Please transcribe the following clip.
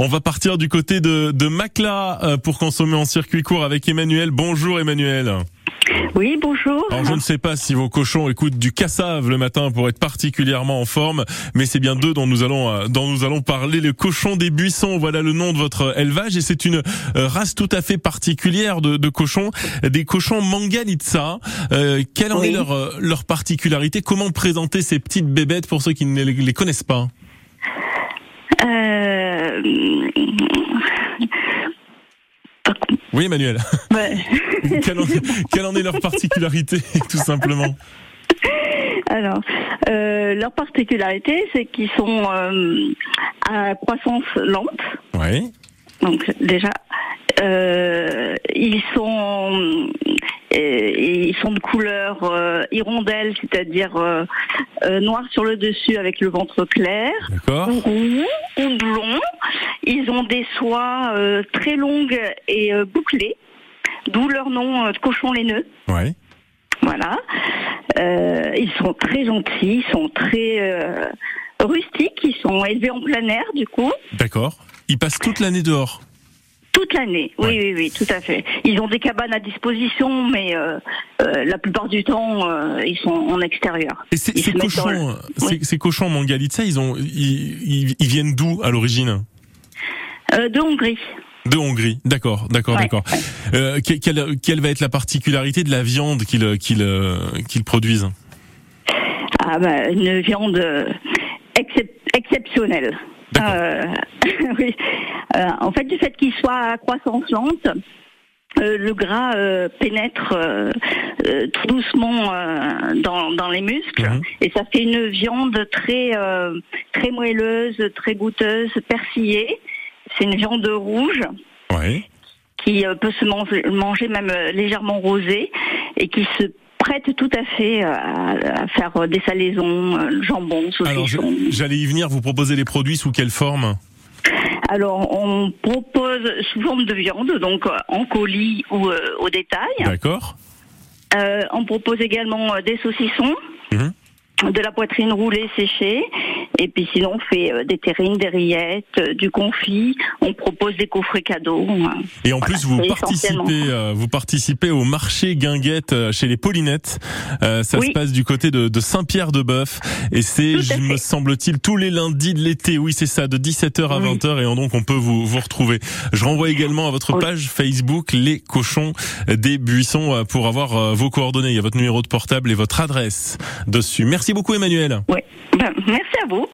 On va partir du côté de, de Macla euh, pour consommer en circuit court avec Emmanuel. Bonjour Emmanuel. Oui, bonjour. Alors je ne sais pas si vos cochons écoutent du cassave le matin pour être particulièrement en forme, mais c'est bien d'eux dont nous allons euh, dont nous allons parler. Le cochon des buissons, voilà le nom de votre élevage et c'est une euh, race tout à fait particulière de, de cochons, des cochons Mangalitsa. Euh, quelle en est leur leur particularité? Comment présenter ces petites bébêtes pour ceux qui ne les connaissent pas? Euh... Oui, Emmanuel. Ouais. quelle, en, est leur particularité, tout simplement alors, euh, leur particularité, c'est qu'ils sont euh, à croissance lente. Oui. Donc déjà, euh, ils sont ils sont de couleur euh, hirondelle, c'est-à-dire euh, euh, noir sur le dessus avec le ventre clair, ou roux ou blond. Ils ont des soies très longues et bouclées, d'où leur nom de cochon laineux. Ouais. Voilà. ils sont très gentils, ils sont très rustiques, ils sont élevés en plein air du coup. D'accord. Ils passent toute l'année dehors. Toute l'année, oui, oui, oui, tout à fait. Ils ont des cabanes à disposition, mais euh, euh, la plupart du temps, euh, ils sont en extérieur. Et ces, cochons, ces, cochons Mangalitsa, ils ont, ils, viennent d'où à l'origine? De Hongrie. De Hongrie, d'accord, d'accord, d'accord. Quelle, quelle, va être la particularité de la viande qu'ils qu'ils produisent? Ah bah, une viande exceptionnelle. oui. Euh, en fait, du fait qu'il soit à croissance lente, euh, le gras euh, pénètre tout doucement dans, les muscles mhm. et ça fait une viande très très moelleuse, très goûteuse, persillée. C'est une viande rouge qui peut se manger, même légèrement rosée et qui se prête tout à fait à, faire des salaisons, jambon, saucisson. J'allais y venir. Vous proposez les produits sous quelle forme? Alors, on propose sous forme de viande, donc euh, en colis ou euh, au détail. D'accord. Euh, on propose également des saucissons. Mhm de la poitrine roulée séchée. Et puis sinon, on fait euh, des terrines, des rillettes, euh, du confit. On propose des coffrets cadeaux. Et en plus, vous participez, euh, vous participez au marché Guinguette chez les Paulinettes. ça se passe du côté de, Saint-Pierre-de-Bœuf. Et c'est, me semble-t-il, tous les lundis de l'été. Oui, c'est ça, de 17h à 20h. Et donc, on peut vous, vous retrouver. Je renvoie également à votre page Facebook, Les Cochons des Buissons, pour avoir vos coordonnées. Il y a votre numéro de portable et votre adresse dessus. Merci beaucoup Emmanuel. Oui, ben, merci à vous.